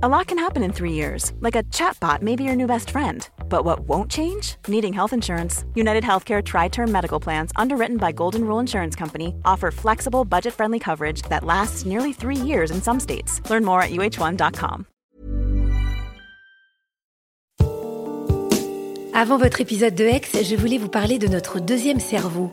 A lot can happen in three years, like a chatbot may be your new best friend. But what won't change? Needing health insurance. United Healthcare Tri Term Medical Plans, underwritten by Golden Rule Insurance Company, offer flexible, budget friendly coverage that lasts nearly three years in some states. Learn more at uh1.com. Avant votre épisode de Hex, je voulais vous parler de notre deuxième cerveau,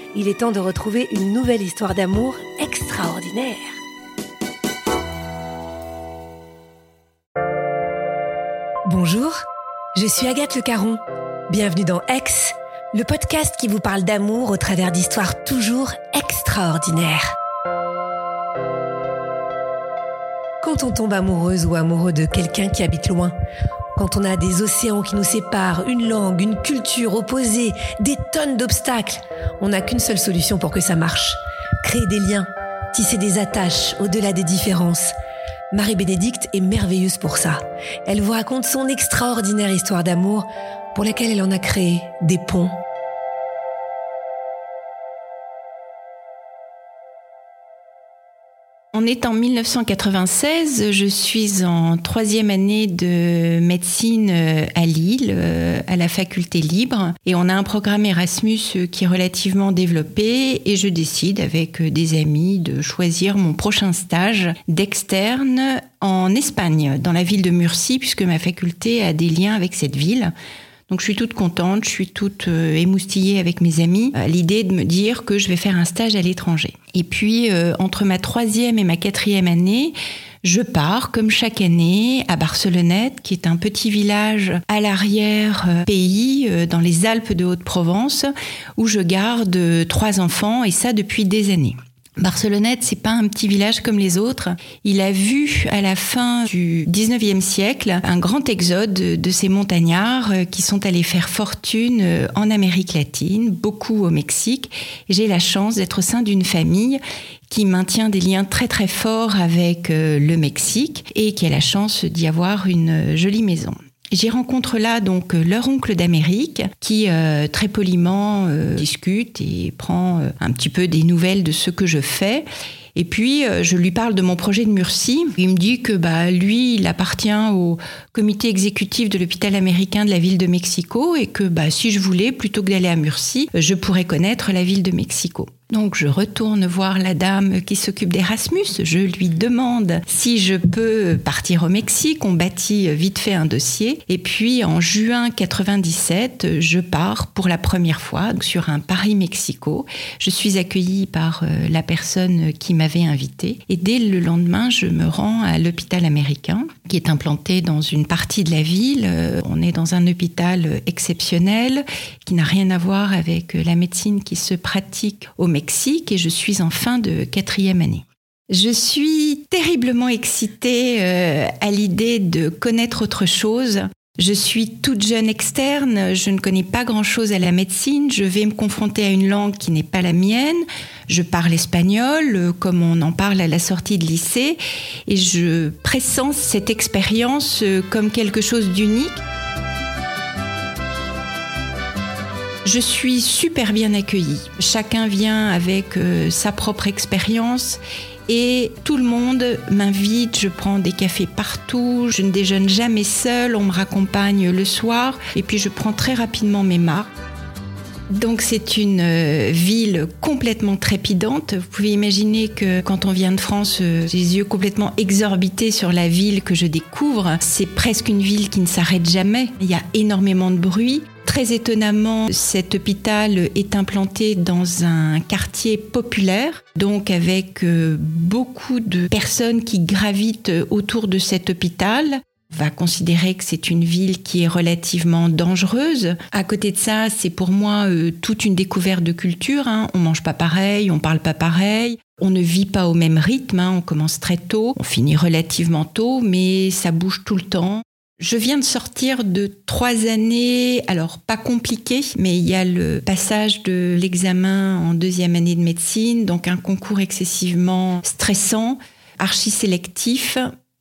il est temps de retrouver une nouvelle histoire d'amour extraordinaire. Bonjour, je suis Agathe Le Caron. Bienvenue dans Ex, le podcast qui vous parle d'amour au travers d'histoires toujours extraordinaires. Quand on tombe amoureuse ou amoureux de quelqu'un qui habite loin, quand on a des océans qui nous séparent, une langue, une culture opposée, des tonnes d'obstacles, on n'a qu'une seule solution pour que ça marche. Créer des liens, tisser des attaches au-delà des différences. Marie-Bénédicte est merveilleuse pour ça. Elle vous raconte son extraordinaire histoire d'amour pour laquelle elle en a créé des ponts On est en 1996, je suis en troisième année de médecine euh, à Lille, euh, à la faculté libre, et on a un programme Erasmus euh, qui est relativement développé, et je décide avec des amis de choisir mon prochain stage d'externe en Espagne, dans la ville de Murcie, puisque ma faculté a des liens avec cette ville. Donc je suis toute contente, je suis toute euh, émoustillée avec mes amis à l'idée de me dire que je vais faire un stage à l'étranger. Et puis euh, entre ma troisième et ma quatrième année, je pars, comme chaque année, à Barcelonnette, qui est un petit village à l'arrière-pays, euh, dans les Alpes de Haute-Provence, où je garde trois enfants, et ça depuis des années. Barcelonnette, c'est pas un petit village comme les autres. Il a vu à la fin du 19e siècle un grand exode de ces montagnards euh, qui sont allés faire fortune euh, en Amérique latine, beaucoup au Mexique. J'ai la chance d'être au sein d'une famille qui maintient des liens très très forts avec euh, le Mexique et qui a la chance d'y avoir une jolie maison. J'y rencontre là donc euh, leur oncle d'Amérique qui euh, très poliment euh, discute et prend un petit peu des nouvelles de ce que je fais. Et puis, je lui parle de mon projet de Murcie. Il me dit que bah, lui, il appartient au comité exécutif de l'hôpital américain de la ville de Mexico et que bah, si je voulais, plutôt que d'aller à Murcie, je pourrais connaître la ville de Mexico. Donc je retourne voir la dame qui s'occupe d'Erasmus. Je lui demande si je peux partir au Mexique. On bâtit vite fait un dossier. Et puis en juin 97, je pars pour la première fois sur un Paris-Mexico. Je suis accueillie par euh, la personne qui m'avait invitée. Et dès le lendemain, je me rends à l'hôpital américain qui est implanté dans une partie de la ville. Euh, on est dans un hôpital exceptionnel qui n'a rien à voir avec la médecine qui se pratique au Mexique et je suis en fin de quatrième année. Je suis terriblement excitée euh, à l'idée de connaître autre chose. Je suis toute jeune externe, je ne connais pas grand-chose à la médecine, je vais me confronter à une langue qui n'est pas la mienne, je parle espagnol comme on en parle à la sortie de lycée et je pressens cette expérience euh, comme quelque chose d'unique. Je suis super bien accueillie. Chacun vient avec euh, sa propre expérience et tout le monde m'invite, je prends des cafés partout, je ne déjeune jamais seule, on me raccompagne le soir et puis je prends très rapidement mes marques. Donc c'est une euh, ville complètement trépidante. Vous pouvez imaginer que quand on vient de France, euh, j'ai les yeux complètement exorbités sur la ville que je découvre. C'est presque une ville qui ne s'arrête jamais. Il y a énormément de bruit. Très étonnamment, cet hôpital est implanté dans un quartier populaire, donc avec euh, beaucoup de personnes qui gravitent autour de cet hôpital va considérer que c'est une ville qui est relativement dangereuse. À côté de ça, c'est pour moi euh, toute une découverte de culture. Hein. On mange pas pareil, on parle pas pareil. On ne vit pas au même rythme, hein. on commence très tôt, on finit relativement tôt, mais ça bouge tout le temps. Je viens de sortir de trois années, alors pas compliquées, mais il y a le passage de l'examen en deuxième année de médecine, donc un concours excessivement stressant, archi sélectif,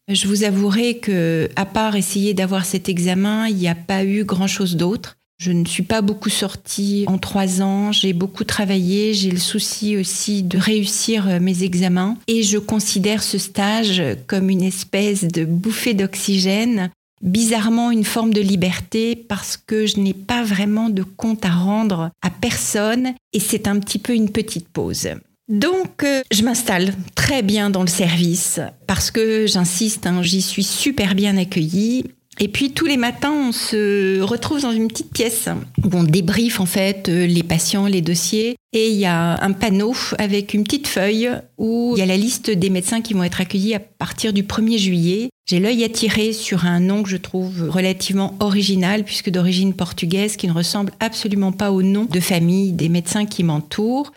je vous avouerai que, à part essayer d'avoir cet examen, il n'y a pas eu grand-chose d'autre. Je ne suis pas beaucoup sortie en trois ans, j'ai beaucoup travaillé, j'ai le souci aussi de réussir euh, mes examens. Et je considère ce stage comme une espèce de bouffée d'oxygène, bizarrement une forme de liberté parce que je n'ai pas vraiment de compte à rendre à personne et c'est un petit peu une petite pause. Donc, euh, je m'installe très bien dans le service parce que, j'insiste, hein, j'y suis super bien accueillie. Et puis tous les matins, on se retrouve dans une petite pièce où on débriefe en fait euh, les patients, les dossiers. Et il y a un panneau avec une petite feuille où il y a la liste des médecins qui vont être accueillis à partir du 1er juillet. J'ai l'œil attiré sur un nom que je trouve relativement original puisque d'origine portugaise qui ne ressemble absolument pas au nom de famille des médecins qui m'entourent.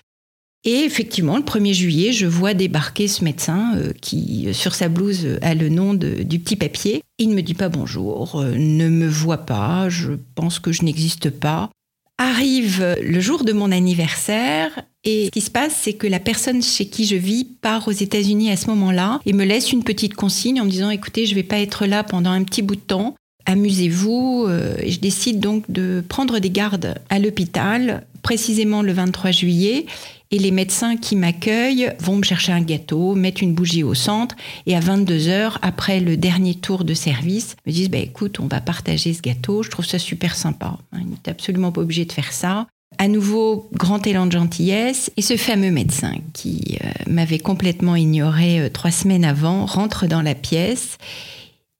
Et effectivement, le 1er juillet, je vois débarquer ce médecin euh, qui, euh, sur sa blouse, a le nom du petit papier. Il ne me dit pas bonjour, euh, ne me voit pas, je pense que je n'existe pas. Arrive le jour de mon anniversaire et ce qui se passe, c'est que la personne chez qui je vis part aux États-Unis à ce moment-là et me laisse une petite consigne en me disant écoutez, je ne vais pas être là pendant un petit bout de temps. Amusez-vous. Je décide donc de prendre des gardes à l'hôpital, précisément le 23 juillet, et les médecins qui m'accueillent vont me chercher un gâteau, mettre une bougie au centre et à 22 heures, après le dernier tour de service, me disent bah, écoute, on va partager ce gâteau. Je trouve ça super sympa. Il n'est absolument pas obligé de faire ça. À nouveau, grand élan de gentillesse. Et ce fameux médecin qui euh, m'avait complètement ignoré euh, trois semaines avant rentre dans la pièce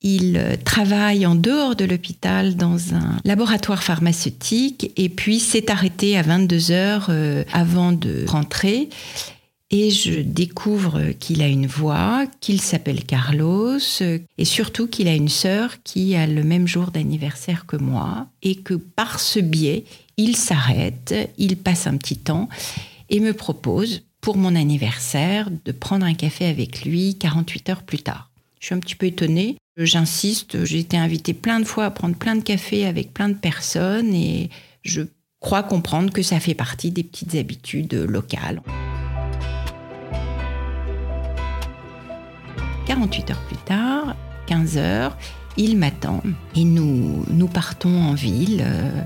il euh, travaille en dehors de l'hôpital dans un laboratoire pharmaceutique et puis s'est arrêté à 22 heures euh, avant de rentrer. Et je découvre qu'il a une voix, qu'il s'appelle Carlos et surtout qu'il a une sœur qui a le même jour d'anniversaire que moi et que par ce biais, il s'arrête, il passe un petit temps et me propose pour mon anniversaire de prendre un café avec lui 48 heures plus tard. Je suis un petit peu étonnée J'insiste, j'ai été invitée plein de fois à prendre plein de cafés avec plein de personnes et je crois comprendre que ça fait partie des petites habitudes locales. 48 heures plus tard, 15 heures, il m'attend et nous, nous partons en ville euh,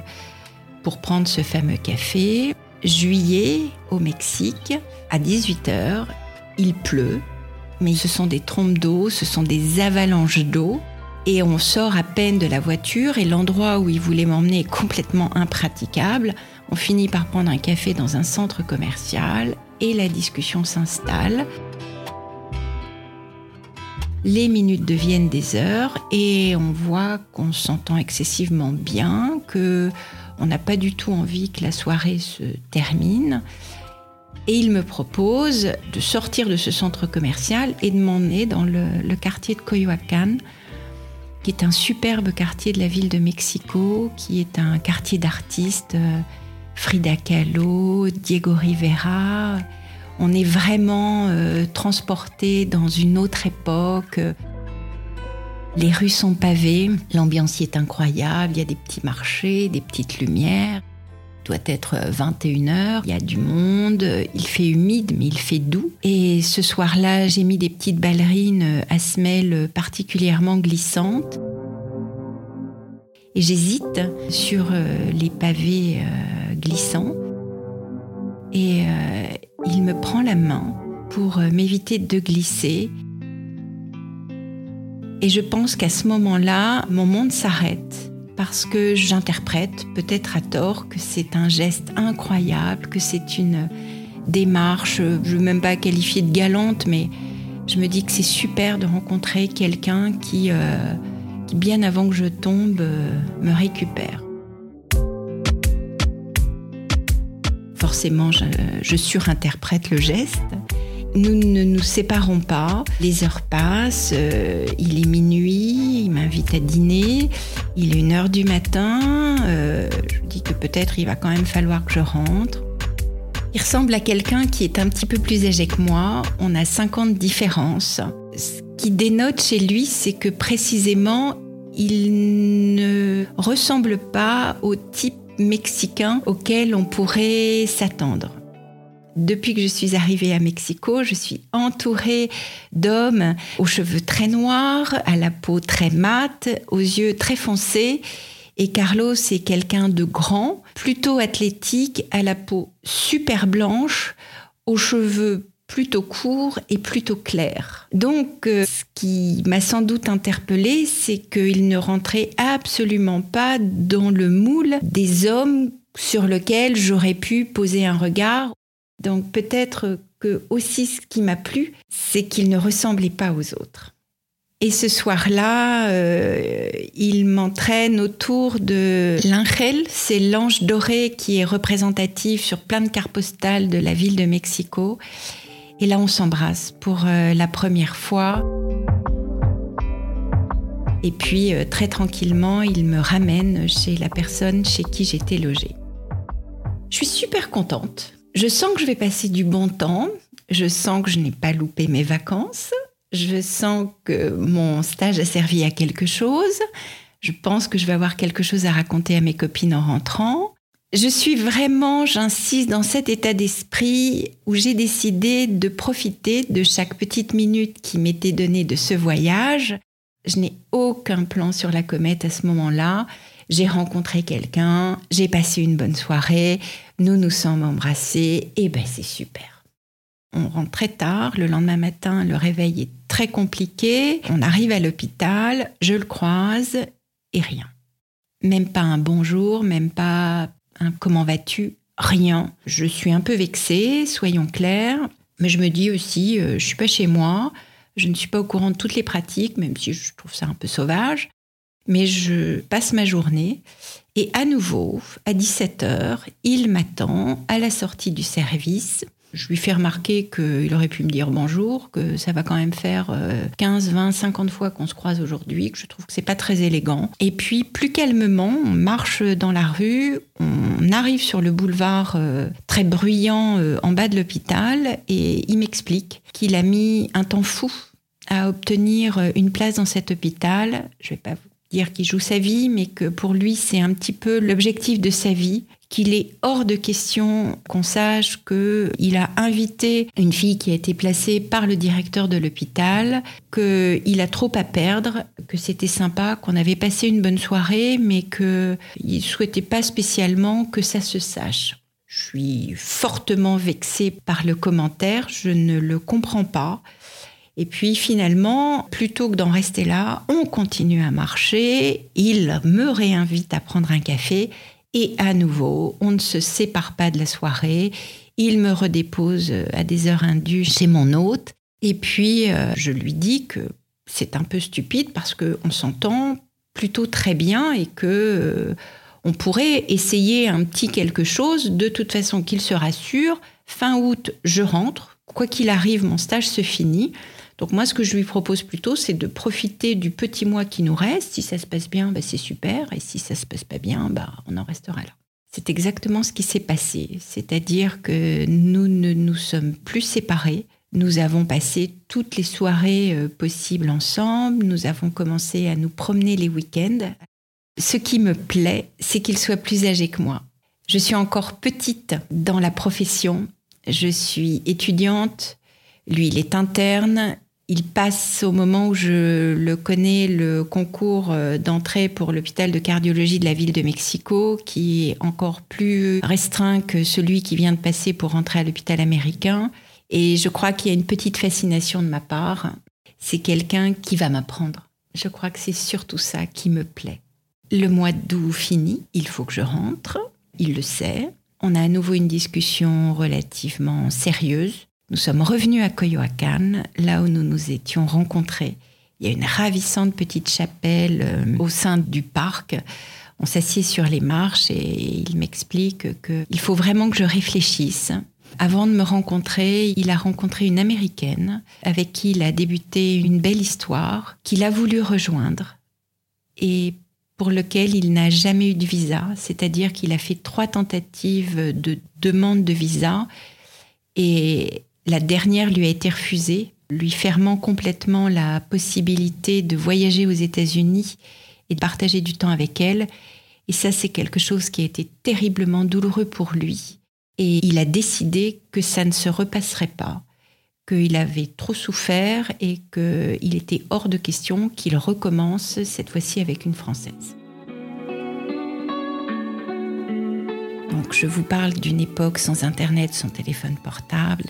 pour prendre ce fameux café. Juillet au Mexique, à 18 heures, il pleut, mais ce sont des trompes d'eau, ce sont des avalanches d'eau. Et on sort à peine de la voiture et l'endroit où il voulait m'emmener est complètement impraticable. On finit par prendre un café dans un centre commercial et la discussion s'installe. Les minutes deviennent des heures et on voit qu'on s'entend excessivement bien, que on n'a pas du tout envie que la soirée se termine. Et il me propose de sortir de ce centre commercial et de m'emmener dans le, quartier de Coyoacán, qui est un superbe quartier de la ville de Mexico, qui est un quartier d'artistes. Euh, Frida Kahlo, Diego Rivera. On est vraiment euh, transporté dans une autre époque. Les rues sont pavées, l'ambiance y est incroyable, il y a des petits marchés, des petites lumières doit être 21h, il y a du monde, il fait humide mais il fait doux. Et ce soir-là, j'ai mis des petites ballerines à semelles particulièrement glissantes. Et j'hésite sur euh, les pavés euh, glissants. Et euh, il me prend la main pour m'éviter de glisser. Et je pense qu'à ce moment-là, mon monde s'arrête parce que j'interprète, peut-être à tort, que c'est un geste incroyable, que c'est une démarche, je ne veux même pas qualifier de galante, mais je me dis que c'est super de rencontrer quelqu'un qui, euh, bien avant que je tombe, euh, me récupère. Forcément, je surinterprète le geste. Nous ne nous séparons pas. Les heures passent. Euh, il est minuit. Il m'invite à dîner. Il est une heure du matin. Euh, je dis que peut-être il va quand même falloir que je rentre. Il ressemble à quelqu'un qui est un petit peu plus âgé que moi. On a 50 différences. Ce qui dénote chez lui, c'est que précisément, il ne ressemble pas au type mexicain auquel on pourrait s'attendre. Depuis que je suis arrivée à Mexico, je suis entourée d'hommes aux cheveux très noirs, à la peau très mate, aux yeux très foncés. Et Carlos est quelqu'un de grand, plutôt athlétique, à la peau super blanche, aux cheveux plutôt courts et plutôt clairs. Donc, euh, ce qui m'a sans doute interpellée, c'est qu'il ne rentrait absolument pas dans le moule des hommes sur lesquels j'aurais pu poser un regard donc peut-être que aussi ce qui m'a plu, c'est qu'il ne ressemblait pas aux autres. Et ce soir-là, euh, il m'entraîne autour de l'Angel, c'est l'ange doré qui est représentatif sur plein de cartes postales de la ville de Mexico. Et là, on s'embrasse pour euh, la première fois. Et puis, euh, très tranquillement, il me ramène chez la personne chez qui j'étais logée. Je suis super contente je sens que je vais passer du bon temps, je sens que je n'ai pas loupé mes vacances, je sens que mon stage a servi à quelque chose, je pense que je vais avoir quelque chose à raconter à mes copines en rentrant. Je suis vraiment, j'insiste, dans cet état d'esprit où j'ai décidé de profiter de chaque petite minute qui m'était donnée de ce voyage. Je n'ai aucun plan sur la comète à ce moment-là j'ai rencontré quelqu'un, j'ai passé une bonne soirée, nous nous sommes embrassés, et ben c'est super. On rentre très tard, le lendemain matin, le réveil est très compliqué, on arrive à l'hôpital, je le croise, et rien. Même pas un bonjour, même pas un comment vas-tu, rien. Je suis un peu vexée, soyons clairs, mais je me dis aussi, euh, je suis pas chez moi, je ne suis pas au courant de toutes les pratiques, même si je trouve ça un peu sauvage mais je passe ma journée et à nouveau, à 17h, il m'attend à la sortie du service. Je lui fais remarquer qu'il aurait pu me dire bonjour, que ça va quand même faire 15, 20, 50 fois qu'on se croise aujourd'hui, que je trouve que c'est pas très élégant. Et puis, plus calmement, on marche dans la rue, on arrive sur le boulevard euh, très bruyant euh, en bas de l'hôpital et il m'explique qu'il a mis un temps fou à obtenir euh, une place dans cet hôpital. Je vais pas vous dire qu'il joue sa vie, mais que pour lui, c'est un petit peu l'objectif de sa vie, qu'il est hors de question qu'on sache qu'il a invité une fille qui a été placée par le directeur de l'hôpital, qu'il a trop à perdre, que c'était sympa, qu'on avait passé une bonne soirée, mais qu'il ne souhaitait pas spécialement que ça se sache. Je suis fortement vexée par le commentaire, je ne le comprends pas. Et puis finalement, plutôt que d'en rester là, on continue à marcher. Il me réinvite à prendre un café et à nouveau, on ne se sépare pas de la soirée. Il me redépose à des heures indues chez mon hôte. Et puis, euh, je lui dis que c'est un peu stupide parce qu'on s'entend plutôt très bien et que euh, on pourrait essayer un petit quelque chose. De toute façon, qu'il se rassure. Fin août, je rentre. Quoi qu'il arrive, mon stage se finit. Donc moi, ce que je lui propose plutôt, c'est de profiter du petit mois qui nous reste. Si ça se passe bien, bah, c'est super. Et si ça se passe pas bien, bah, on en restera là. C'est exactement ce qui s'est passé. C'est-à-dire que nous ne nous sommes plus séparés. Nous avons passé toutes les soirées euh, possibles ensemble. Nous avons commencé à nous promener les week-ends. Ce qui me plaît, c'est qu'il soit plus âgé que moi. Je suis encore petite dans la profession. Je suis étudiante. Lui, il est interne. Il passe au moment où je le connais le concours euh, d'entrée pour l'hôpital de cardiologie de la ville de Mexico, qui est encore plus restreint que celui qui vient de passer pour rentrer à l'hôpital américain. Et je crois qu'il y a une petite fascination de ma part. C'est quelqu'un qui va m'apprendre. Je crois que c'est surtout ça qui me plaît. Le mois d'août fini, il faut que je rentre. Il le sait. On a à nouveau une discussion relativement sérieuse. Nous sommes revenus à Coyoacán, là où nous nous étions rencontrés. Il y a une ravissante petite chapelle euh, au sein du parc. On s'assied sur les marches et il m'explique qu'il faut vraiment que je réfléchisse. Avant de me rencontrer, il a rencontré une américaine avec qui il a débuté une belle histoire qu'il a voulu rejoindre et pour lequel il n'a jamais eu de visa, c'est-à-dire qu'il a fait trois tentatives de demande de visa et la dernière lui a été refusée, lui fermant complètement la possibilité de voyager aux États-Unis et de partager du temps avec elle. Et ça, c'est quelque chose qui a été terriblement douloureux pour lui. Et il a décidé que ça ne se repasserait pas, qu'il avait trop souffert et qu'il était hors de question qu'il recommence cette fois-ci avec une Française. Donc je vous parle d'une époque sans Internet, sans téléphone portable.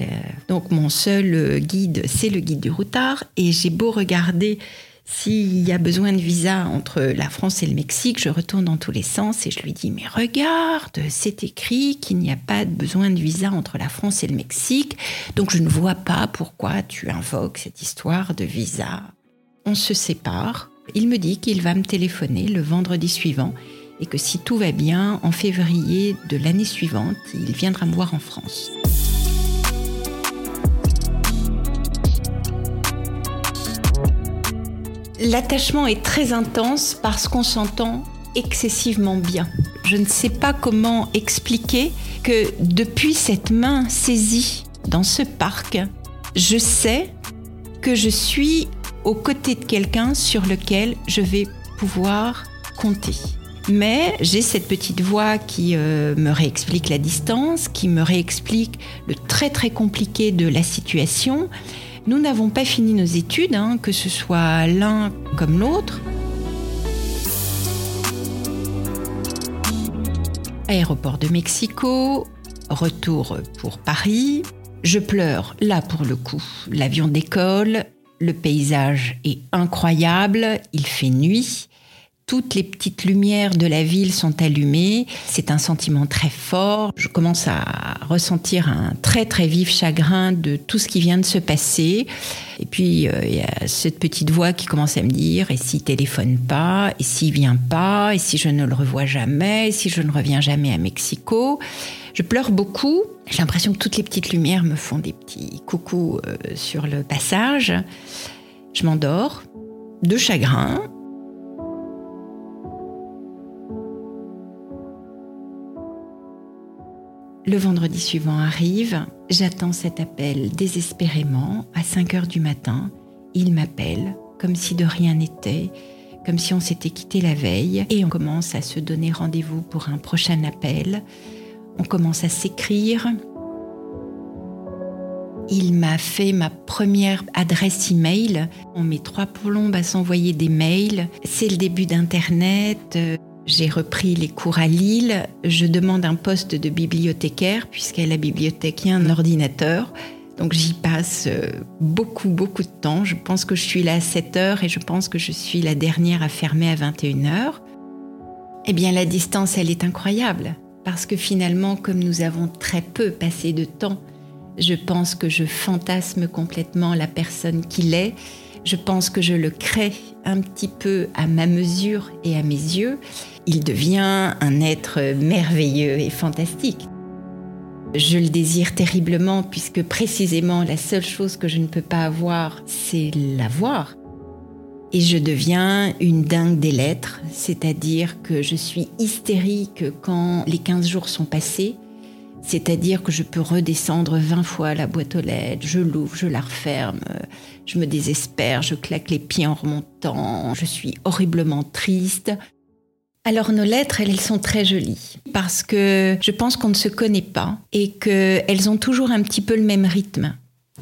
Donc mon seul guide, c'est le guide du routard. Et j'ai beau regarder s'il y a besoin de visa entre la France et le Mexique, je retourne dans tous les sens et je lui dis Mais regarde, c'est écrit qu'il n'y a pas de besoin de visa entre la France et le Mexique, donc je ne vois pas pourquoi tu invoques cette histoire de visa. On se sépare. Il me dit qu'il va me téléphoner le vendredi suivant et que si tout va bien, en février de l'année suivante, il viendra me voir en France. L'attachement est très intense parce qu'on s'entend excessivement bien. Je ne sais pas comment expliquer que depuis cette main saisie dans ce parc, je sais que je suis aux côtés de quelqu'un sur lequel je vais pouvoir compter. Mais j'ai cette petite voix qui euh, me réexplique la distance, qui me réexplique le très très compliqué de la situation nous n'avons pas fini nos études, hein, que ce soit l'un comme l'autre. Aéroport de Mexico, retour pour Paris. Je pleure, là pour le coup. L'avion décolle, le paysage est incroyable, il fait nuit toutes les petites lumières de la ville sont allumées. C'est un sentiment très fort. Je commence à ressentir un très très vif chagrin de tout ce qui vient de se passer. Et puis euh, il y a cette petite voix qui commence à me dire et s'il téléphone pas, et s'il vient pas, et si je ne le revois jamais, et si je ne reviens jamais à Mexico. Je pleure beaucoup. J'ai l'impression que toutes les petites lumières me font des petits coucous euh, sur le passage. Je m'endors de chagrin Le vendredi suivant arrive, j'attends cet appel désespérément à 5 heures du matin. Il m'appelle comme si de rien n'était, comme si on s'était quitté la veille et on commence à se donner rendez-vous pour un prochain appel. On commence à s'écrire. Il m'a fait ma première adresse email. On met trois plombes à s'envoyer des mails. C'est le début d'Internet. J'ai repris les cours à Lille. Je demande un poste de bibliothécaire, puisqu'à la bibliothèque, il y a un ordinateur. Donc j'y passe euh, beaucoup, beaucoup de temps. Je pense que je suis là à 7 heures et je pense que je suis la dernière à fermer à 21 heures. Eh bien, la distance, elle est incroyable. Parce que finalement, comme nous avons très peu passé de temps, je pense que je fantasme complètement la personne qu'il est je pense que je le crée un petit peu à ma mesure et à mes yeux. Il devient un être merveilleux et fantastique. Je le désire terriblement puisque précisément la seule chose que je ne peux pas avoir, c'est l'avoir. Et je deviens une dingue des lettres, c'est-à-dire que je suis hystérique quand les 15 jours sont passés c'est-à-dire que je peux redescendre 20 fois la boîte aux lettres, je l'ouvre, je la referme, je me désespère, je claque les pieds en remontant, je suis horriblement triste. Alors nos lettres, elles, sont très jolies parce que je pense qu'on ne se connaît pas et qu'elles ont toujours un petit peu le même rythme.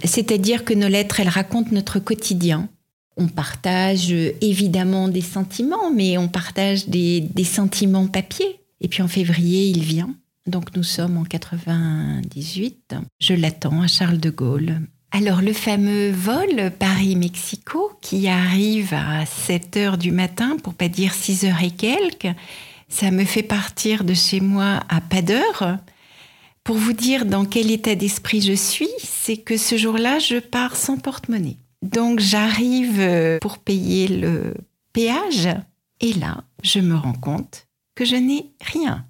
C'est-à-dire que nos lettres, elles racontent notre quotidien. On partage évidemment des sentiments, mais on partage des, des sentiments papier. Et puis en février, il vient donc nous sommes en 98. Je l'attends à Charles de Gaulle, Alors le fameux vol Paris-Mexico qui arrive à 7 heures du matin, pour pas dire 6 heures et quelques, ça me fait partir de chez moi à pas d'heure. Pour vous dire dans quel état d'esprit je suis, c'est que ce jour-là, je pars sans porte-monnaie. Donc j'arrive euh, pour payer le péage et là, je me rends compte que je n'ai rien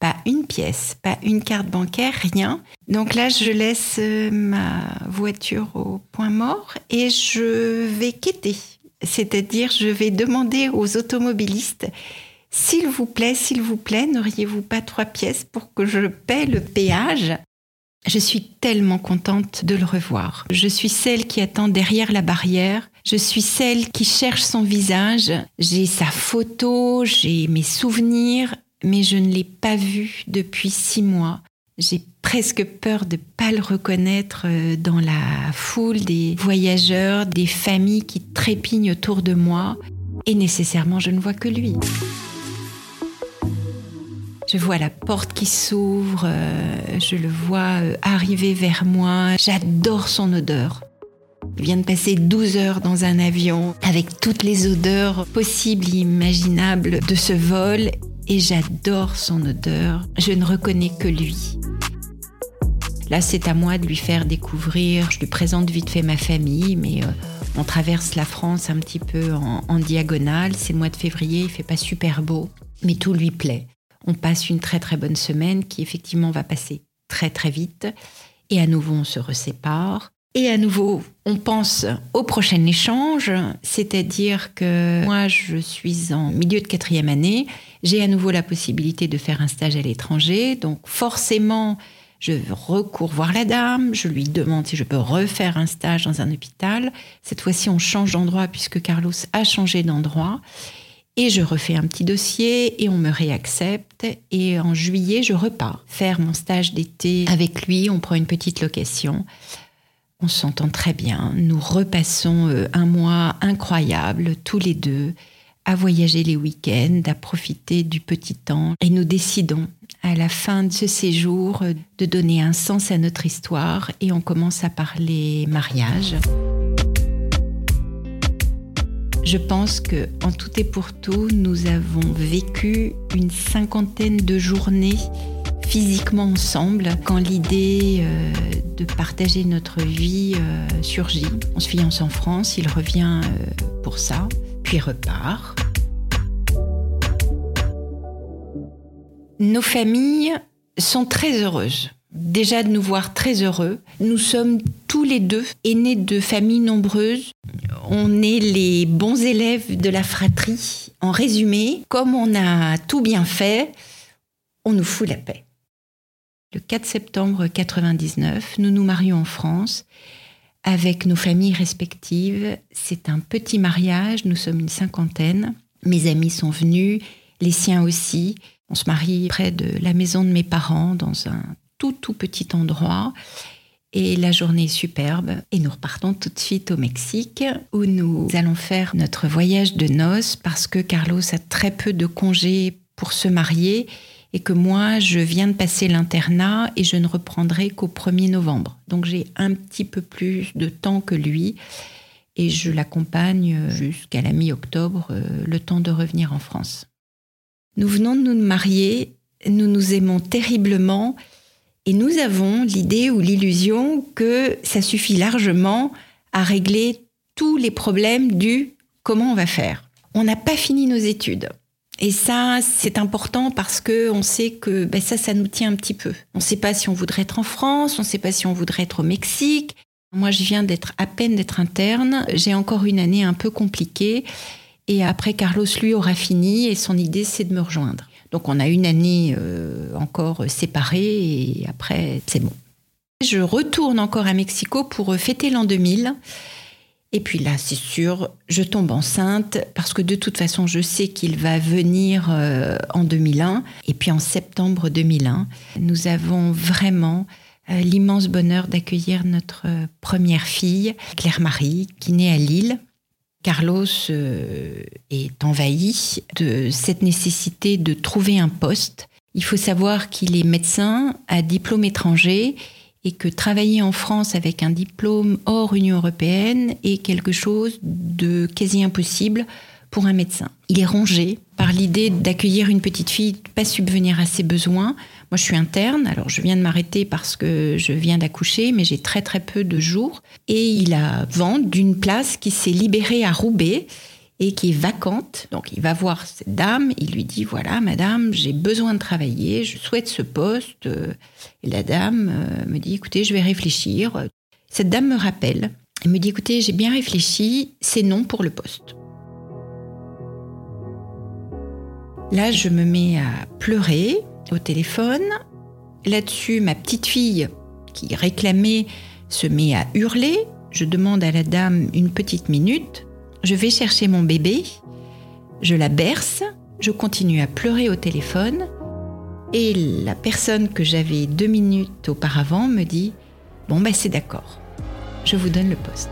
pas une pièce, pas une carte bancaire, rien. Donc là, je laisse euh, ma voiture au point mort et je vais quitter. C'est-à-dire, je vais demander aux automobilistes, s'il vous plaît, s'il vous plaît, n'auriez-vous pas trois pièces pour que je paie le péage? Je suis tellement contente de le revoir. Je suis celle qui attend derrière la barrière. Je suis celle qui cherche son visage. J'ai sa photo, j'ai mes souvenirs mais je ne l'ai pas vu depuis six mois. J'ai presque peur de ne pas le reconnaître euh, dans la foule des voyageurs, des familles qui trépignent autour de moi. Et nécessairement, je ne vois que lui. Je vois la porte qui s'ouvre, euh, je le vois euh, arriver vers moi. J'adore son odeur. Il vient de passer 12 heures dans un avion avec toutes les odeurs possibles et imaginables de ce vol et j'adore son odeur. Je ne reconnais que lui. Là, c'est à moi de lui faire découvrir. Je lui présente vite fait ma famille, mais euh, on traverse la France un petit peu en, en diagonale. C'est le mois de février, il fait pas super beau, mais tout lui plaît. On passe une très très bonne semaine qui effectivement va passer très très vite. Et à nouveau, on se resépare. Et à nouveau, on pense au prochain échange, c'est-à-dire que moi, je suis en milieu de quatrième année, j'ai à nouveau la possibilité de faire un stage à l'étranger, donc forcément, je recours voir la dame, je lui demande si je peux refaire un stage dans un hôpital. Cette fois-ci, on change d'endroit puisque Carlos a changé d'endroit. Et je refais un petit dossier et on me réaccepte. Et en juillet, je repars faire mon stage d'été avec lui. On prend une petite location. On s'entend très bien. Nous repassons euh, un mois incroyable tous les deux à voyager les week-ends, à profiter du petit temps. Et nous décidons à la fin de ce séjour de donner un sens à notre histoire et on commence à parler mariage. Je pense que en tout et pour tout, nous avons vécu une cinquantaine de journées physiquement ensemble quand l'idée euh, de partager notre vie euh, surgit. On se fiance en France, il revient euh, pour ça, puis repart. Nos familles sont très heureuses. Déjà de nous voir très heureux. Nous sommes tous les deux aînés de familles nombreuses. On est les bons élèves de la fratrie. En résumé, comme on a tout bien fait, on nous fout la paix. Le 4 septembre 99, nous nous marions en France avec nos familles respectives. C'est un petit mariage, nous sommes une cinquantaine. Mes amis sont venus, les siens aussi. On se marie près de la maison de mes parents, dans un tout tout petit endroit. Et la journée est superbe. Et nous repartons tout de suite au Mexique, où nous allons faire notre voyage de noces, parce que Carlos a très peu de congés pour se marier et que moi, je viens de passer l'internat et je ne reprendrai qu'au 1er novembre. Donc j'ai un petit peu plus de temps que lui et je l'accompagne jusqu'à la mi-octobre, euh, le temps de revenir en France. Nous venons de nous marier, nous nous aimons terriblement et nous avons l'idée ou l'illusion que ça suffit largement à régler tous les problèmes du comment on va faire. On n'a pas fini nos études. Et ça, c'est important parce que on sait que ben ça, ça nous tient un petit peu. On ne sait pas si on voudrait être en France, on ne sait pas si on voudrait être au Mexique. Moi, je viens d'être à peine d'être interne. J'ai encore une année un peu compliquée. Et après, Carlos, lui, aura fini et son idée, c'est de me rejoindre. Donc, on a une année euh, encore séparée et après, c'est bon. Je retourne encore à Mexico pour fêter l'an 2000. Et puis là, c'est sûr, je tombe enceinte parce que de toute façon, je sais qu'il va venir euh, en 2001. Et puis en septembre 2001, nous avons vraiment euh, l'immense bonheur d'accueillir notre euh, première fille, Claire-Marie, qui naît à Lille. Carlos est envahi de cette nécessité de trouver un poste. Il faut savoir qu'il est médecin à diplôme étranger et que travailler en France avec un diplôme hors Union européenne est quelque chose de quasi impossible pour un médecin. Il est rongé par l'idée d'accueillir une petite fille, de pas subvenir à ses besoins. Moi, je suis interne, alors je viens de m'arrêter parce que je viens d'accoucher, mais j'ai très très peu de jours. Et il a vent d'une place qui s'est libérée à Roubaix et qui est vacante. Donc il va voir cette dame, il lui dit voilà madame, j'ai besoin de travailler, je souhaite ce poste. Et la dame euh, me dit écoutez, je vais réfléchir. Cette dame me rappelle, elle me dit écoutez, j'ai bien réfléchi, c'est non pour le poste. Là, je me mets à pleurer au téléphone. Là-dessus, ma petite fille qui réclamait se met à hurler. Je demande à la dame une petite minute. Je vais chercher mon bébé. Je la berce. Je continue à pleurer au téléphone. Et la personne que j'avais deux minutes auparavant me dit Bon, ben c'est d'accord. Je vous donne le poste.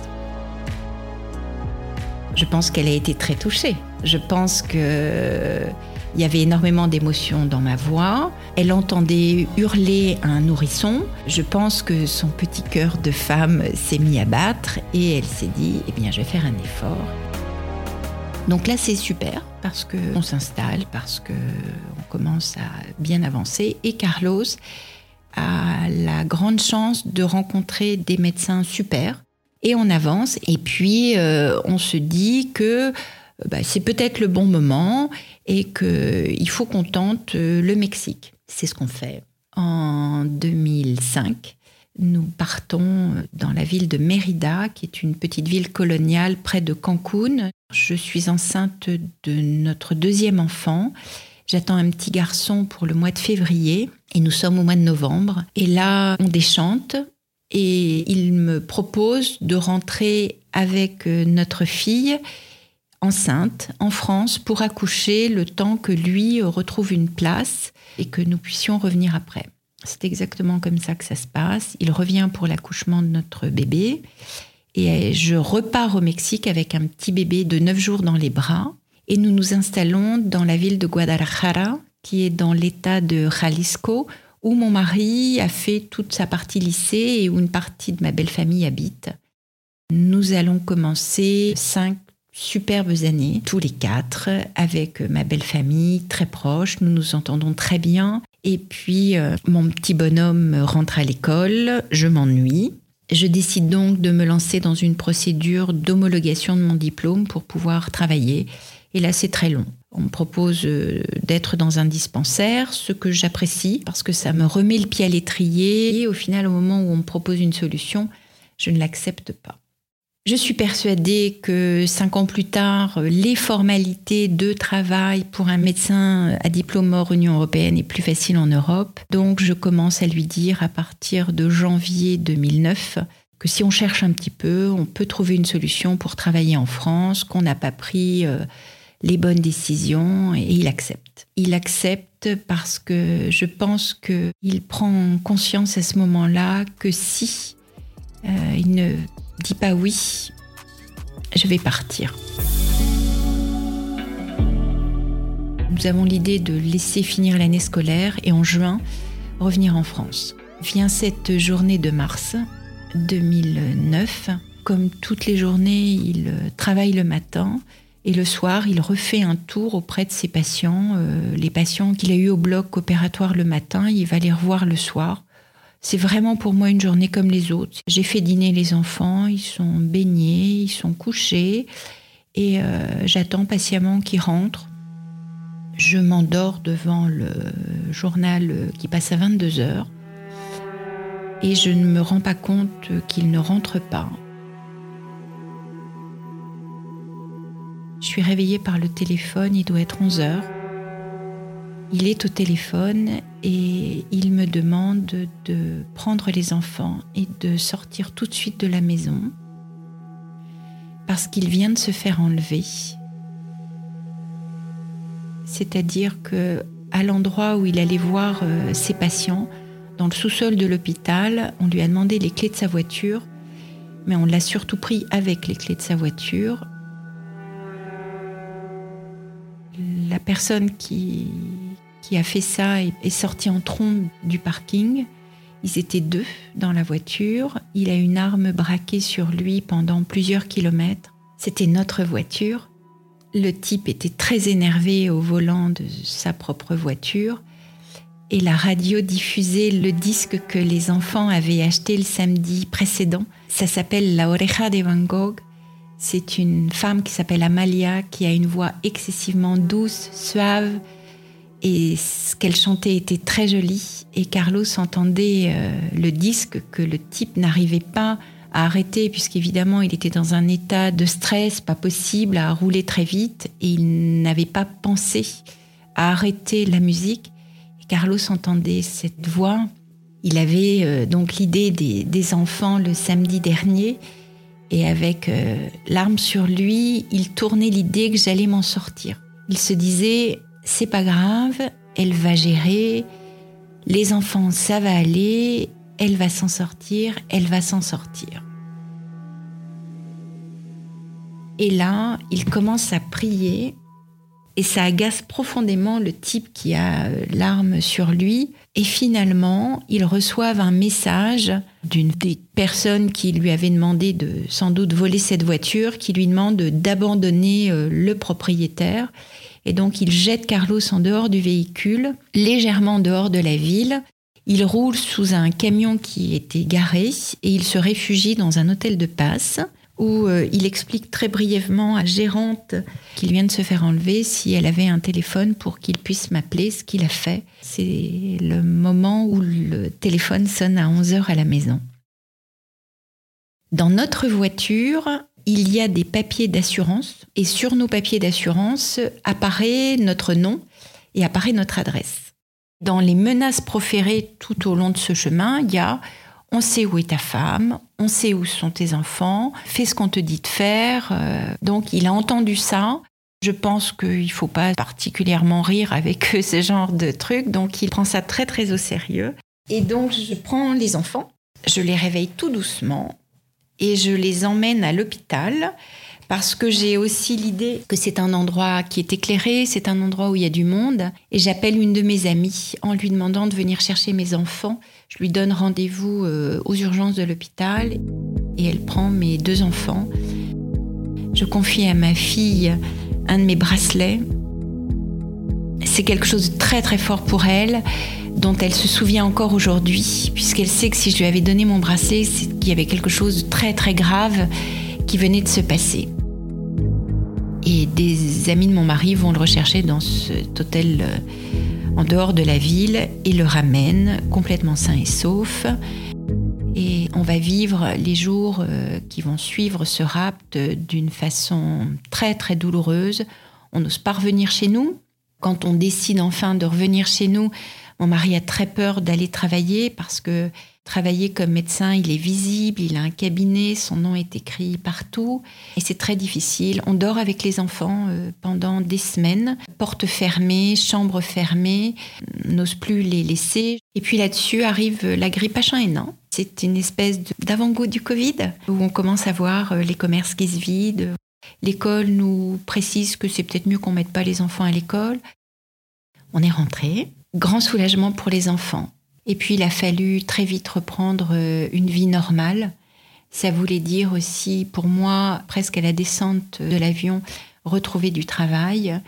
Je pense qu'elle a été très touchée. Je pense que il y avait énormément d'émotions dans ma voix. Elle entendait hurler un nourrisson. Je pense que son petit cœur de femme s'est mis à battre et elle s'est dit Eh bien, je vais faire un effort. Donc là, c'est super parce qu'on s'installe, parce qu'on commence à bien avancer. Et Carlos a la grande chance de rencontrer des médecins super. Et on avance. Et puis, euh, on se dit que bah, c'est peut-être le bon moment et qu'il faut qu'on tente euh, le Mexique. C'est ce qu'on fait. En 2005, nous partons dans la ville de Mérida, qui est une petite ville coloniale près de Cancún. Je suis enceinte de notre deuxième enfant. J'attends un petit garçon pour le mois de février et nous sommes au mois de novembre. Et là, on déchante et il me propose de rentrer avec euh, notre fille enceinte en France pour accoucher le temps que lui retrouve une place et que nous puissions revenir après. C'est exactement comme ça que ça se passe. Il revient pour l'accouchement de notre bébé et je repars au Mexique avec un petit bébé de 9 jours dans les bras et nous nous installons dans la ville de Guadalajara qui est dans l'état de Jalisco où mon mari a fait toute sa partie lycée et où une partie de ma belle famille habite. Nous allons commencer cinq superbes années, tous les quatre, avec ma belle famille, très proche. Nous nous entendons très bien. Et puis, euh, mon petit bonhomme rentre à l'école, je m'ennuie. Je décide donc de me lancer dans une procédure d'homologation de mon diplôme pour pouvoir travailler. Et là, c'est très long. On me propose euh, d'être dans un dispensaire, ce que j'apprécie parce que ça me remet le pied à l'étrier. Et au final, au moment où on me propose une solution, je ne l'accepte pas. Je suis persuadée que cinq ans plus tard, les formalités de travail pour un médecin à diplôme hors Union européenne est plus facile en Europe. Donc je commence à lui dire à partir de janvier 2009 que si on cherche un petit peu, on peut trouver une solution pour travailler en France, qu'on n'a pas pris euh, les bonnes décisions et il accepte. Il accepte parce que je pense qu'il prend conscience à ce moment-là que si euh, il ne dis pas oui, je vais partir. Nous avons l'idée de laisser finir l'année scolaire et en juin revenir en France. Vient cette journée de mars 2009. Comme toutes les journées, il travaille le matin et le soir, il refait un tour auprès de ses patients. Euh, les patients qu'il a eu au bloc opératoire le matin, il va les revoir le soir c'est vraiment pour moi une journée comme les autres. J'ai fait dîner les enfants, ils sont baignés, ils sont couchés et euh, j'attends patiemment qu'ils rentrent. Je m'endors devant le journal qui passe à 22 heures et je ne me rends pas compte qu'ils ne rentrent pas. Je suis réveillée par le téléphone, il doit être 11 heures. Il est au téléphone et il me demande de prendre les enfants et de sortir tout de suite de la maison parce qu'il vient de se faire enlever. C'est-à-dire que à l'endroit où il allait voir euh, ses patients, dans le sous-sol de l'hôpital, on lui a demandé les clés de sa voiture, mais on l'a surtout pris avec les clés de sa voiture. La personne qui qui a fait ça est, sorti en trombe du parking Ils étaient deux dans la voiture. Il a une arme braquée sur lui pendant plusieurs kilomètres. C'était notre voiture. Le type était très énervé au volant de sa propre voiture et la radio diffusait le disque que les enfants avaient acheté le samedi précédent. Ça s'appelle La Oreja de Van Gogh. C'est une femme qui s'appelle Amalia, qui a une voix excessivement douce, suave, et ce qu'elle chantait était très joli. Et Carlos entendait euh, le disque que le type n'arrivait pas à arrêter, puisqu'évidemment il était dans un état de stress, pas possible à rouler très vite, et il n'avait pas pensé à arrêter la musique. Carlos entendait cette voix. Il avait euh, donc l'idée des, enfants le samedi dernier et avec euh, l'arme sur lui, il tournait l'idée que j'allais m'en sortir. Il se disait c'est pas grave, elle va gérer, les enfants ça va aller, elle va s'en sortir, elle va s'en sortir. Et là, il commence à prier et ça agace profondément le type qui a euh, l'arme sur lui. Et finalement, ils reçoivent un message d'une des personnes qui lui avait demandé de sans doute voler cette voiture, qui lui demande d'abandonner euh, le propriétaire. Et donc, il jette Carlos en dehors du véhicule, légèrement en dehors de la ville. Il roule sous un camion qui était garé et il se réfugie dans un hôtel de passe où euh, il explique très brièvement à gérante qu'il vient de se faire enlever si elle avait un téléphone pour qu'il puisse m'appeler, ce qu'il a fait. C'est le moment où le téléphone sonne à 11 heures à la maison. Dans notre voiture, il y a des papiers d'assurance et sur nos papiers d'assurance apparaît notre nom et apparaît notre adresse. Dans les menaces proférées tout au long de ce chemin, il y a on sait où est ta femme, on sait où sont tes enfants, fais ce qu'on te dit de faire. Euh, donc il a entendu ça. Je pense qu'il ne faut pas particulièrement rire avec ce genre de trucs, donc il prend ça très très au sérieux. Et donc je prends les enfants, je les réveille tout doucement et je les emmène à l'hôpital parce que j'ai aussi l'idée que c'est un endroit qui est éclairé, c'est un endroit où il y a du monde. Et j'appelle une de mes amies en lui demandant de venir chercher mes enfants. Je lui donne rendez-vous euh, aux urgences de l'hôpital et elle prend mes deux enfants. Je confie à ma fille un de mes bracelets. C'est quelque chose de très très fort pour elle, dont elle se souvient encore aujourd'hui, puisqu'elle sait que si je lui avais donné mon bracelet, c'est qu'il y avait quelque chose de très très grave qui venait de se passer. Et des amis de mon mari vont le rechercher dans cet hôtel euh, en dehors de la ville et le ramènent complètement sain et sauf. Et on va vivre les jours euh, qui vont suivre ce rapt d'une façon très très douloureuse. On n'ose pas revenir chez nous. Quand on décide enfin de revenir chez nous, mon mari a très peur d'aller travailler parce que travailler comme médecin, il est visible, il a un cabinet, son nom est écrit partout et c'est très difficile. On dort avec les enfants euh, pendant des semaines, porte fermée, chambre fermée, n'ose plus les laisser. Et puis là-dessus arrive la grippe H1N1. C'est une espèce d'avant-goût du Covid où on commence à voir euh, les commerces qui se vident. L'école nous précise que c'est peut-être mieux qu'on mette pas les enfants à l'école. On est rentré. Grand soulagement pour les enfants et puis il a fallu très vite reprendre euh, une vie normale. Ça voulait dire aussi pour moi, presque à la descente de l'avion, retrouver du travail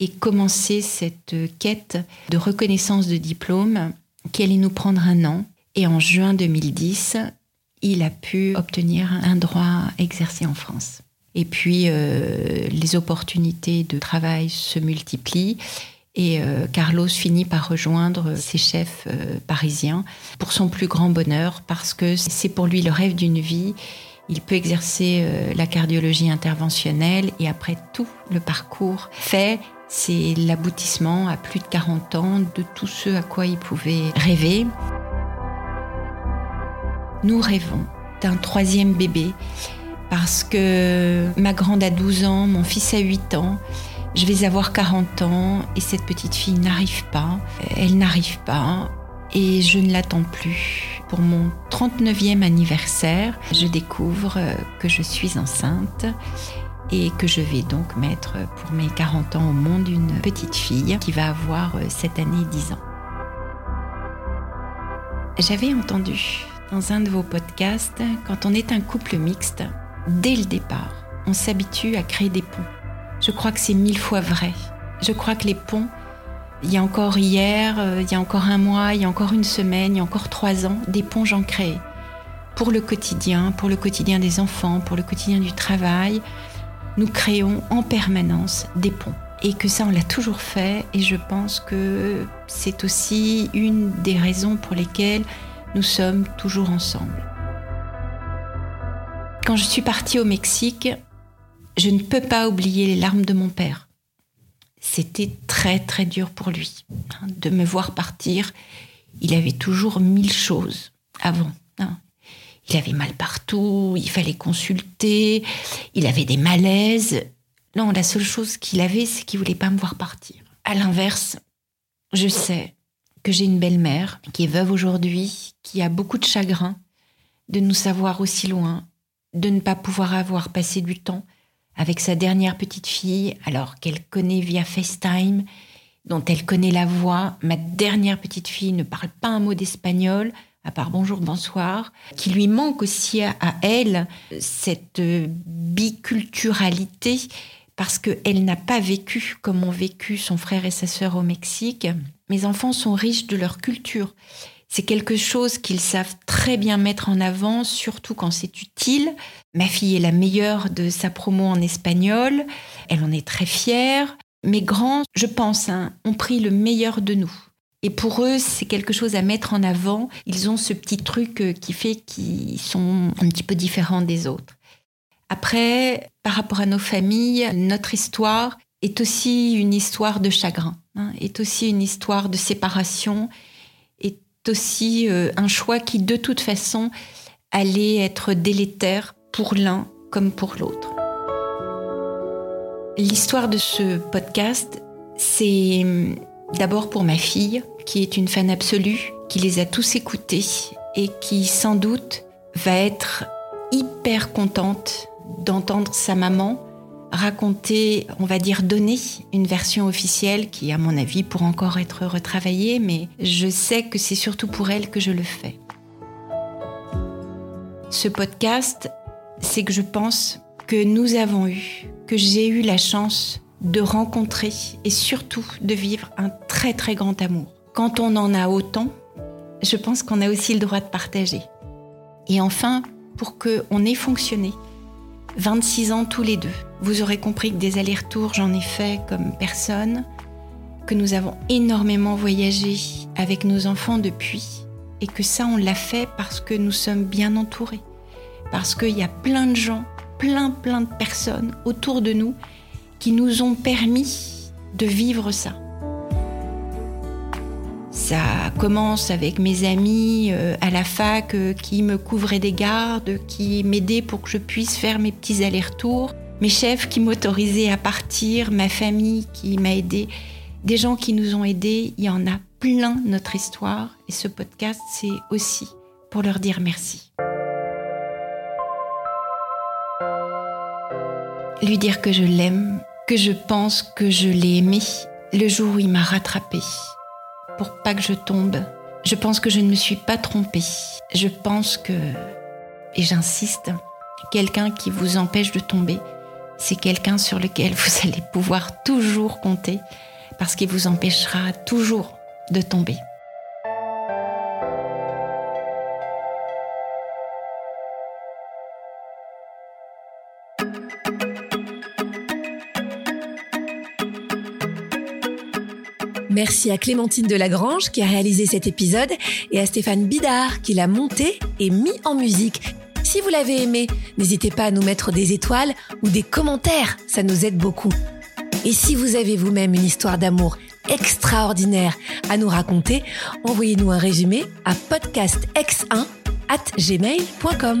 et commencer cette quête de reconnaissance de diplôme qui allait nous prendre un an. Et en juin 2010, il a pu obtenir un droit exercé en France. Et puis, euh, les opportunités de travail se multiplient et euh, Carlos finit par rejoindre ses chefs euh, parisiens pour son plus grand bonheur, parce que c'est pour lui le rêve d'une vie. Il peut exercer euh, la cardiologie interventionnelle et après tout le parcours fait, c'est l'aboutissement à plus de 40 ans de tout ce à quoi il pouvait rêver. Nous rêvons d'un troisième bébé parce que ma grande a 12 ans, mon fils a 8 ans. Je vais avoir 40 ans et cette petite fille n'arrive pas. Elle n'arrive pas et je ne l'attends plus. Pour mon 39e anniversaire, je découvre que je suis enceinte et que je vais donc mettre pour mes 40 ans au monde une petite fille qui va avoir cette année 10 ans. J'avais entendu dans un de vos podcasts, quand on est un couple mixte, dès le départ, on s'habitue à créer des ponts. Je crois que c'est mille fois vrai. Je crois que les ponts, il y a encore hier, euh, il y a encore un mois, il y a encore une semaine, il y a encore trois ans, des ponts j'en crée. Pour le quotidien, pour le quotidien des enfants, pour le quotidien du travail, nous créons en permanence des ponts. Et que ça, on l'a toujours fait. Et je pense que c'est aussi une des raisons pour lesquelles nous sommes toujours ensemble. Quand je suis partie au Mexique, je ne peux pas oublier les larmes de mon père. C'était très très dur pour lui hein, de me voir partir. Il avait toujours mille choses avant. Hein. Il avait mal partout, il fallait consulter, il avait des malaises. Non, la seule chose qu'il avait, c'est qu'il voulait pas me voir partir. À l'inverse, je sais que j'ai une belle-mère qui est veuve aujourd'hui, qui a beaucoup de chagrin de nous savoir aussi loin, de ne pas pouvoir avoir passé du temps avec sa dernière petite fille, alors qu'elle connaît via FaceTime, dont elle connaît la voix. Ma dernière petite fille ne parle pas un mot d'espagnol, à part bonjour, bonsoir, qui lui manque aussi à, elle cette biculturalité parce qu'elle n'a pas vécu comme ont vécu son frère et sa sœur au Mexique. Mes enfants sont riches de leur culture. C'est quelque chose qu'ils savent très bien mettre en avant, surtout quand c'est utile. Ma fille est la meilleure de sa promo en espagnol. Elle en est très fière. Mes grands, je pense, hein, ont pris le meilleur de nous. Et pour eux, c'est quelque chose à mettre en avant. Ils ont ce petit truc euh, qui fait qu'ils sont un petit peu différents des autres. Après, par rapport à nos familles, notre histoire est aussi une histoire de chagrin, hein, est aussi une histoire de séparation, aussi euh, un choix qui, de toute façon, allait être délétère pour l'un comme pour l'autre. L'histoire de ce podcast, c'est D'abord pour ma fille, qui est une fan absolue, qui les a tous écoutés et qui sans doute va être hyper contente d'entendre sa maman raconter, on va dire donner une version officielle qui, à mon avis, pourra encore être retravaillée, mais je sais que c'est surtout pour elle que je le fais. Ce podcast, c'est que je pense que nous avons eu, que j'ai eu la chance de rencontrer et surtout de vivre un très très grand amour. Quand on en a autant, je pense qu'on a aussi le droit de partager. Et enfin, pour qu'on ait fonctionné, 26 ans tous les deux, vous aurez compris que des allers-retours, j'en ai fait comme personne, que nous avons énormément voyagé avec nos enfants depuis, et que ça, on l'a fait parce que nous sommes bien entourés, parce qu'il y a plein de gens, plein plein de personnes autour de nous qui nous ont permis de vivre ça. Ça commence avec mes amis euh, à la fac euh, qui me couvraient des gardes, qui m'aidaient pour que je puisse faire mes petits allers-retours, mes chefs qui m'autorisaient à partir, ma famille qui m'a aidé, des gens qui nous ont aidés. Il y en a plein notre histoire et ce podcast, c'est aussi pour leur dire merci. Lui dire que je l'aime, que je pense que je l'ai aimé le jour où il m'a rattrapé pour pas que je tombe. Je pense que je ne me suis pas trompée. Je pense que, et j'insiste, quelqu'un qui vous empêche de tomber, c'est quelqu'un sur lequel vous allez pouvoir toujours compter parce qu'il vous empêchera toujours de tomber. Merci à Clémentine Delagrange qui a réalisé cet épisode et à Stéphane Bidard qui l'a monté et mis en musique. Si vous l'avez aimé, n'hésitez pas à nous mettre des étoiles ou des commentaires, ça nous aide beaucoup. Et si vous avez vous-même une histoire d'amour extraordinaire à nous raconter, envoyez-nous un résumé à podcastx1 at gmail.com.